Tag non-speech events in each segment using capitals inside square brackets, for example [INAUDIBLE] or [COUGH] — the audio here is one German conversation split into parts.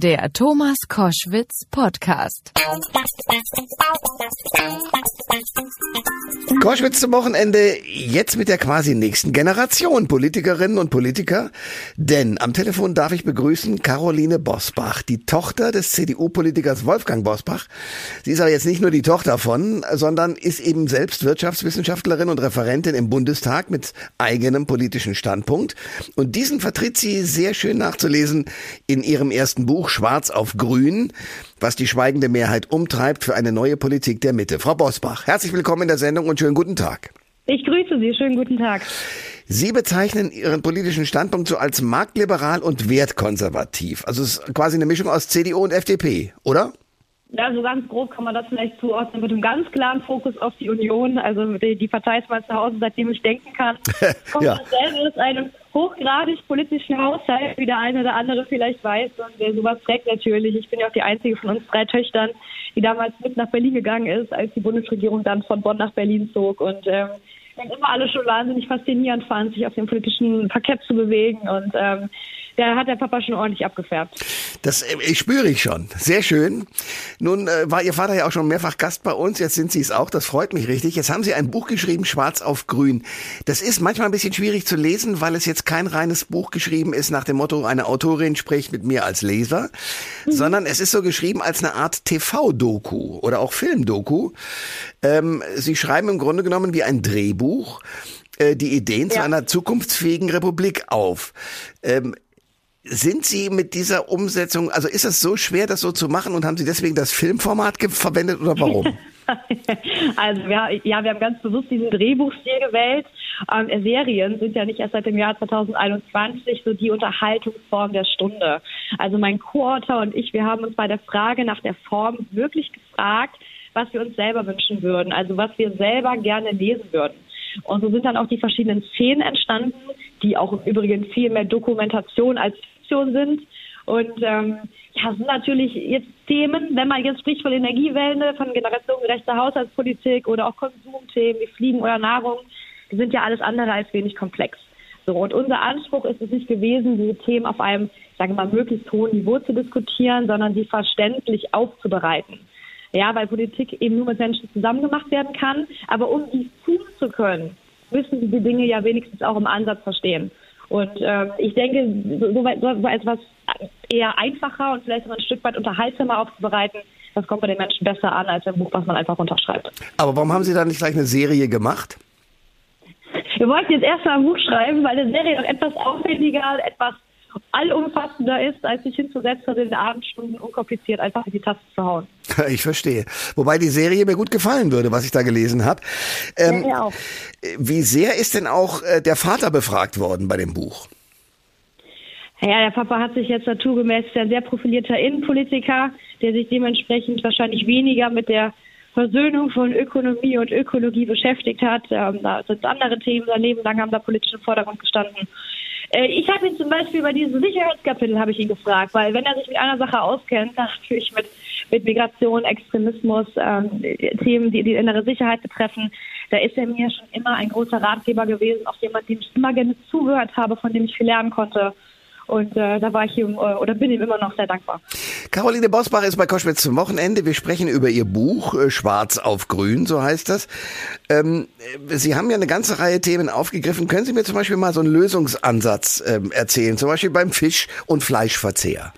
Der Thomas Koschwitz Podcast. Koschwitz zum Wochenende jetzt mit der quasi nächsten Generation Politikerinnen und Politiker. Denn am Telefon darf ich begrüßen Caroline Bosbach, die Tochter des CDU-Politikers Wolfgang Bosbach. Sie ist aber jetzt nicht nur die Tochter von, sondern ist eben selbst Wirtschaftswissenschaftlerin und Referentin im Bundestag mit eigenem politischen Standpunkt. Und diesen vertritt sie sehr schön nachzulesen in ihrem ersten Buch Schwarz auf Grün, was die schweigende Mehrheit umtreibt für eine neue Politik der Mitte. Frau Bosbach, herzlich willkommen in der Sendung und schönen guten Tag. Ich grüße Sie, schönen guten Tag. Sie bezeichnen Ihren politischen Standpunkt so als marktliberal und wertkonservativ. Also es ist quasi eine Mischung aus CDU und FDP, oder? Ja, so ganz grob kann man das vielleicht zuordnen mit einem ganz klaren Fokus auf die Union. Also die, die Partei ist mal zu Hause, seitdem ich denken kann. [LAUGHS] Kommt ja. dasselbe aus einem hochgradig politischen Haushalt, wie der eine oder andere vielleicht weiß. Und wer sowas trägt natürlich. Ich bin ja auch die einzige von uns drei Töchtern, die damals mit nach Berlin gegangen ist, als die Bundesregierung dann von Bonn nach Berlin zog. Und ähm, immer alle schon wahnsinnig faszinierend fand, sich auf dem politischen Parkett zu bewegen. Und ähm, da hat der Papa schon ordentlich abgefärbt. Das äh, ich spüre ich schon. Sehr schön. Nun äh, war Ihr Vater ja auch schon mehrfach Gast bei uns. Jetzt sind Sie es auch. Das freut mich richtig. Jetzt haben Sie ein Buch geschrieben, Schwarz auf Grün. Das ist manchmal ein bisschen schwierig zu lesen, weil es jetzt kein reines Buch geschrieben ist nach dem Motto, eine Autorin spricht mit mir als Leser, mhm. sondern es ist so geschrieben als eine Art TV-Doku oder auch Film-Doku. Ähm, Sie schreiben im Grunde genommen wie ein Drehbuch äh, die Ideen ja. zu einer zukunftsfähigen Republik auf. Ähm, sind Sie mit dieser Umsetzung, also ist es so schwer, das so zu machen und haben Sie deswegen das Filmformat verwendet oder warum? [LAUGHS] also wir, ja, wir haben ganz bewusst diesen Drehbuchstil gewählt. Ähm, Serien sind ja nicht erst seit dem Jahr 2021 so die Unterhaltungsform der Stunde. Also mein Co-Autor und ich, wir haben uns bei der Frage nach der Form wirklich gefragt, was wir uns selber wünschen würden, also was wir selber gerne lesen würden. Und so sind dann auch die verschiedenen Szenen entstanden, die auch im Übrigen viel mehr Dokumentation als Fiktion sind. Und ähm, ja, sind natürlich jetzt Themen, wenn man jetzt spricht von Energiewende, von generationengerechter Haushaltspolitik oder auch Konsumthemen wie Fliegen oder Nahrung, die sind ja alles andere als wenig komplex. So, und unser Anspruch ist es nicht gewesen, diese Themen auf einem, sagen wir mal, möglichst hohen Niveau zu diskutieren, sondern sie verständlich aufzubereiten. Ja, weil Politik eben nur mit Menschen zusammen gemacht werden kann. Aber um dies tun zu können, müssen sie die Dinge ja wenigstens auch im Ansatz verstehen. Und ähm, ich denke, so, so, so etwas eher einfacher und vielleicht ein Stück weit unterhaltsamer aufzubereiten, das kommt bei den Menschen besser an als ein Buch, was man einfach unterschreibt. Aber warum haben Sie da nicht gleich eine Serie gemacht? Wir wollten jetzt erstmal ein Buch schreiben, weil eine Serie noch etwas aufwendiger, etwas allumfassender ist, als sich hinzusetzen und in den Abendstunden unkompliziert einfach in die Taste zu hauen. [LAUGHS] Ich verstehe. Wobei die Serie mir gut gefallen würde, was ich da gelesen habe. Ähm, ja, auch. Wie sehr ist denn auch äh, der Vater befragt worden bei dem Buch? Ja, der Papa hat sich jetzt naturgemäß ein sehr profilierter Innenpolitiker, der sich dementsprechend wahrscheinlich weniger mit der Versöhnung von Ökonomie und Ökologie beschäftigt hat. Ähm, da sind andere Themen daneben lang haben da politisch im Vordergrund gestanden. Äh, ich habe ihn zum Beispiel über dieses Sicherheitskapitel habe ich ihn gefragt, weil wenn er sich mit einer Sache auskennt, natürlich mit, mit Migration, Extremismus, ähm, Themen, die die innere Sicherheit betreffen, da ist er mir schon immer ein großer Ratgeber gewesen, auch jemand, dem ich immer gerne zugehört habe, von dem ich viel lernen konnte. Und äh, da war ich ihm äh, oder bin ihm immer noch sehr dankbar. Caroline Bosbach ist bei Koschwitz zum Wochenende. Wir sprechen über ihr Buch äh, Schwarz auf Grün, so heißt das. Ähm, Sie haben ja eine ganze Reihe Themen aufgegriffen. Können Sie mir zum Beispiel mal so einen Lösungsansatz ähm, erzählen, zum Beispiel beim Fisch- und Fleischverzehr?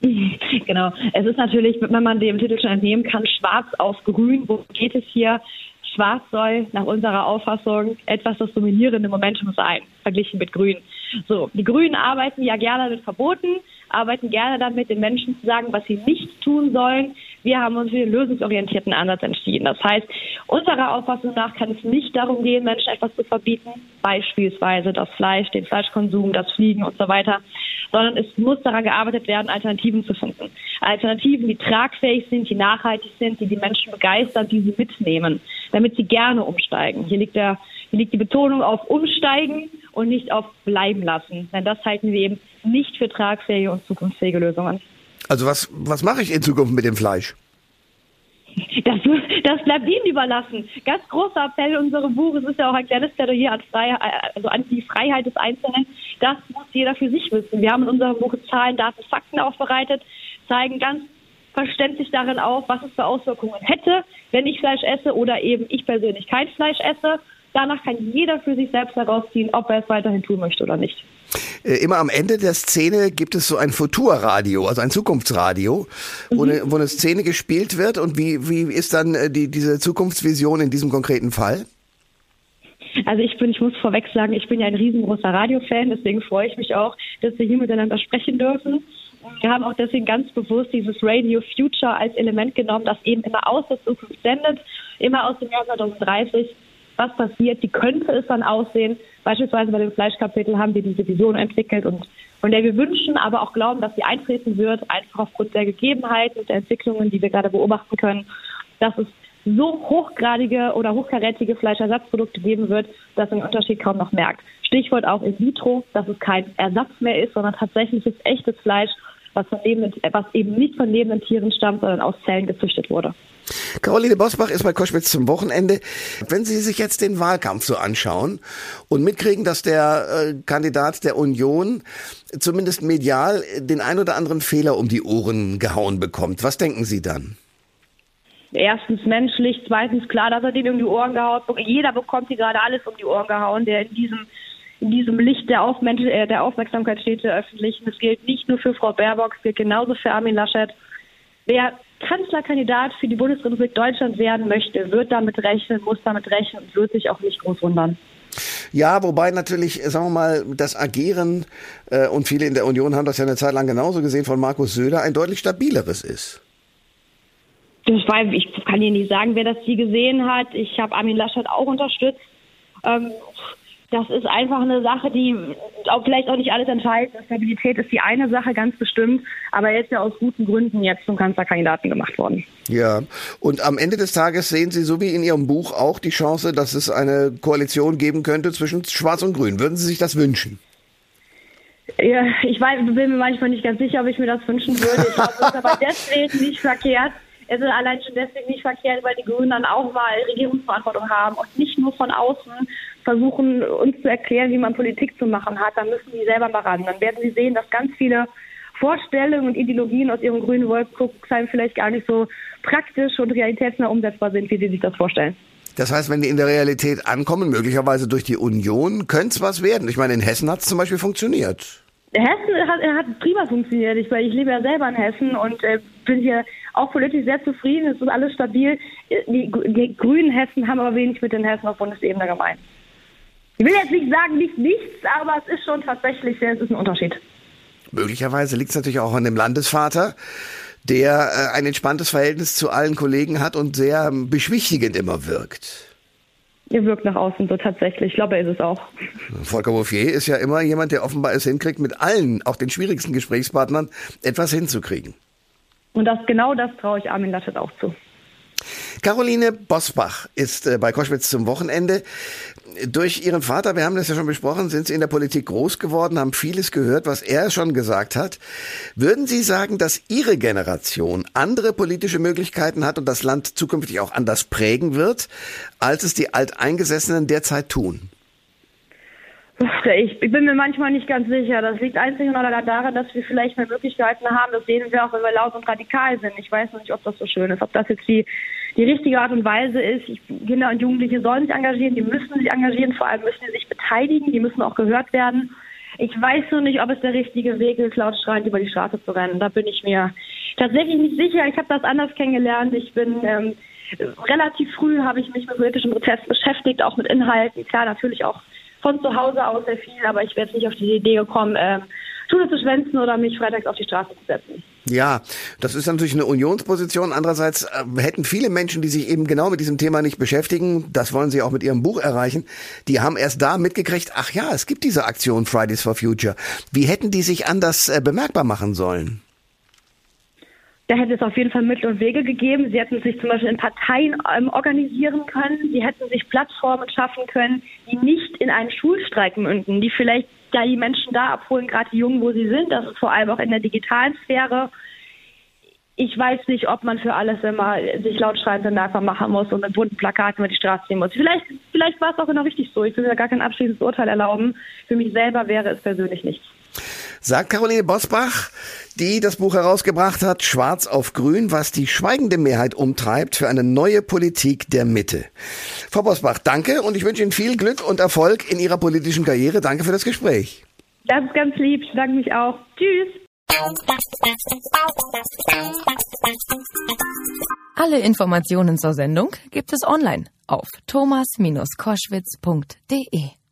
[LAUGHS] Genau. Es ist natürlich, wenn man dem Titel schon entnehmen kann, schwarz auf grün. Wo geht es hier? Schwarz soll nach unserer Auffassung etwas das dominierende Momentum sein, verglichen mit Grün. So, die Grünen arbeiten ja gerne mit Verboten, arbeiten gerne damit, den Menschen zu sagen, was sie nicht tun sollen. Wir haben uns für den lösungsorientierten Ansatz entschieden. Das heißt, unserer Auffassung nach kann es nicht darum gehen, Menschen etwas zu verbieten, beispielsweise das Fleisch, den Fleischkonsum, das Fliegen und so weiter, sondern es muss daran gearbeitet werden, Alternativen zu finden. Alternativen, die tragfähig sind, die nachhaltig sind, die die Menschen begeistern, die sie mitnehmen, damit sie gerne umsteigen. Hier liegt, der, hier liegt die Betonung auf Umsteigen und nicht auf Bleiben lassen. Denn das halten wir eben nicht für tragfähige und zukunftsfähige Lösungen. Also was, was mache ich in Zukunft mit dem Fleisch? Das, das bleibt Ihnen überlassen. Ganz großer Appell in unserem Buch. Es ist ja auch ein kleines Plädoyer an, Freiheit, also an die Freiheit des Einzelnen. Das muss jeder für sich wissen. Wir haben in unserem Buch Zahlen, Daten, Fakten aufbereitet, zeigen ganz verständlich darin auf, was es für Auswirkungen hätte, wenn ich Fleisch esse oder eben ich persönlich kein Fleisch esse. Danach kann jeder für sich selbst herausziehen, ob er es weiterhin tun möchte oder nicht. Äh, immer am Ende der Szene gibt es so ein Futurradio, also ein Zukunftsradio, mhm. wo, eine, wo eine Szene gespielt wird. Und wie, wie ist dann äh, die, diese Zukunftsvision in diesem konkreten Fall? Also ich bin, ich muss vorweg sagen, ich bin ja ein riesengroßer Radiofan, deswegen freue ich mich auch, dass wir hier miteinander sprechen dürfen. Wir haben auch deswegen ganz bewusst dieses Radio Future als Element genommen, das eben immer aus der Zukunft sendet, immer aus dem Jahr 2030. Was passiert? Wie könnte es dann aussehen? Beispielsweise bei dem Fleischkapitel haben wir diese Vision entwickelt und von der wir wünschen, aber auch glauben, dass sie eintreten wird, einfach aufgrund der Gegebenheiten und der Entwicklungen, die wir gerade beobachten können, dass es so hochgradige oder hochkarätige Fleischersatzprodukte geben wird, dass man den Unterschied kaum noch merkt. Stichwort auch in vitro, dass es kein Ersatz mehr ist, sondern tatsächliches echtes Fleisch, was, von lebenden, was eben nicht von lebenden Tieren stammt, sondern aus Zellen gezüchtet wurde. Caroline Bosbach ist bei Koschwitz zum Wochenende. Wenn Sie sich jetzt den Wahlkampf so anschauen und mitkriegen, dass der äh, Kandidat der Union zumindest medial den ein oder anderen Fehler um die Ohren gehauen bekommt, was denken Sie dann? Erstens menschlich, zweitens klar, dass er den um die Ohren gehauen bekommt. Jeder bekommt hier gerade alles um die Ohren gehauen, der in diesem in diesem Licht der, Aufmen äh, der Aufmerksamkeit steht der öffentlichen. Es gilt nicht nur für Frau Baerbock, es gilt genauso für Armin Laschet. Wer Kanzlerkandidat für die Bundesrepublik Deutschland werden möchte, wird damit rechnen, muss damit rechnen und wird sich auch nicht groß wundern. Ja, wobei natürlich, sagen wir mal, das Agieren, äh, und viele in der Union haben das ja eine Zeit lang genauso gesehen, von Markus Söder ein deutlich stabileres ist. Das weiß, ich kann Ihnen nicht sagen, wer das hier gesehen hat. Ich habe Armin Laschet auch unterstützt. Ähm, das ist einfach eine Sache, die auch vielleicht auch nicht alles entscheidet. Stabilität ist die eine Sache ganz bestimmt, aber er ist ja aus guten Gründen jetzt zum Kanzlerkandidaten gemacht worden. Ja, und am Ende des Tages sehen Sie, so wie in Ihrem Buch, auch die Chance, dass es eine Koalition geben könnte zwischen Schwarz und Grün. Würden Sie sich das wünschen? Ja, ich weiß, bin mir manchmal nicht ganz sicher, ob ich mir das wünschen würde. Ich glaube, es ist aber [LAUGHS] deswegen nicht verkehrt. Es ist allein schon deswegen nicht verkehrt, weil die Grünen dann auch mal Regierungsverantwortung haben und nicht nur von außen versuchen, uns zu erklären, wie man Politik zu machen hat, dann müssen die selber mal ran. Dann werden sie sehen, dass ganz viele Vorstellungen und Ideologien aus ihrem grünen Wolkenkuckucksheim vielleicht gar nicht so praktisch und realitätsnah umsetzbar sind, wie sie sich das vorstellen. Das heißt, wenn die in der Realität ankommen, möglicherweise durch die Union, könnte es was werden. Ich meine, in Hessen hat es zum Beispiel funktioniert. Hessen hat, hat prima funktioniert. Ich, ich lebe ja selber in Hessen und äh, bin hier auch politisch sehr zufrieden. Es ist alles stabil. Die, die grünen Hessen haben aber wenig mit den Hessen auf Bundesebene gemeint. Ich will jetzt nicht sagen, nicht nichts, aber es ist schon tatsächlich, es ist ein Unterschied. Möglicherweise liegt es natürlich auch an dem Landesvater, der äh, ein entspanntes Verhältnis zu allen Kollegen hat und sehr beschwichtigend immer wirkt. Er wirkt nach außen so tatsächlich. Ich glaube, er ist es auch. Volker Bouffier ist ja immer jemand, der offenbar es hinkriegt, mit allen, auch den schwierigsten Gesprächspartnern, etwas hinzukriegen. Und das genau das traue ich Armin Laschet auch zu. Caroline Bosbach ist äh, bei Koschwitz zum Wochenende. Durch Ihren Vater, wir haben das ja schon besprochen, sind Sie in der Politik groß geworden, haben vieles gehört, was er schon gesagt hat. Würden Sie sagen, dass Ihre Generation andere politische Möglichkeiten hat und das Land zukünftig auch anders prägen wird, als es die Alteingesessenen derzeit tun? Ich bin mir manchmal nicht ganz sicher. Das liegt einzig und allein daran, dass wir vielleicht mehr Möglichkeiten haben. Das sehen wir auch, wenn wir laut und radikal sind. Ich weiß noch nicht, ob das so schön ist, ob das jetzt die, die richtige Art und Weise ist. Ich, Kinder und Jugendliche sollen sich engagieren, die müssen sich engagieren, vor allem müssen sie sich beteiligen, die müssen auch gehört werden. Ich weiß nur nicht, ob es der richtige Weg ist, laut schreiend über die Straße zu rennen. Da bin ich mir tatsächlich nicht sicher. Ich habe das anders kennengelernt. Ich bin ähm, relativ früh habe ich mich mit politischem Protest beschäftigt, auch mit Inhalten. Klar, natürlich auch von zu Hause aus sehr viel, aber ich wäre nicht auf die Idee gekommen, äh, Schule zu schwänzen oder mich freitags auf die Straße zu setzen. Ja, das ist natürlich eine Unionsposition. Andererseits äh, hätten viele Menschen, die sich eben genau mit diesem Thema nicht beschäftigen, das wollen sie auch mit ihrem Buch erreichen, die haben erst da mitgekriegt, ach ja, es gibt diese Aktion Fridays for Future. Wie hätten die sich anders äh, bemerkbar machen sollen? Da hätte es auf jeden Fall Mittel und Wege gegeben. Sie hätten sich zum Beispiel in Parteien ähm, organisieren können. Sie hätten sich Plattformen schaffen können, die nicht in einen Schulstreik münden, die vielleicht da die Menschen da abholen, gerade die Jungen, wo sie sind. Das ist vor allem auch in der digitalen Sphäre. ich weiß nicht, ob man für alles immer sich laut schreiend bemerkbar machen muss und mit bunten Plakaten über die Straße ziehen muss. Vielleicht, vielleicht war es auch genau richtig so. Ich will mir gar kein abschließendes Urteil erlauben. Für mich selber wäre es persönlich nichts. Sagt Caroline Bosbach, die das Buch herausgebracht hat, Schwarz auf Grün, was die schweigende Mehrheit umtreibt für eine neue Politik der Mitte. Frau Bosbach, danke und ich wünsche Ihnen viel Glück und Erfolg in Ihrer politischen Karriere. Danke für das Gespräch. Das ist ganz lieb. Ich danke mich auch. Tschüss. Alle Informationen zur Sendung gibt es online auf thomas-koschwitz.de.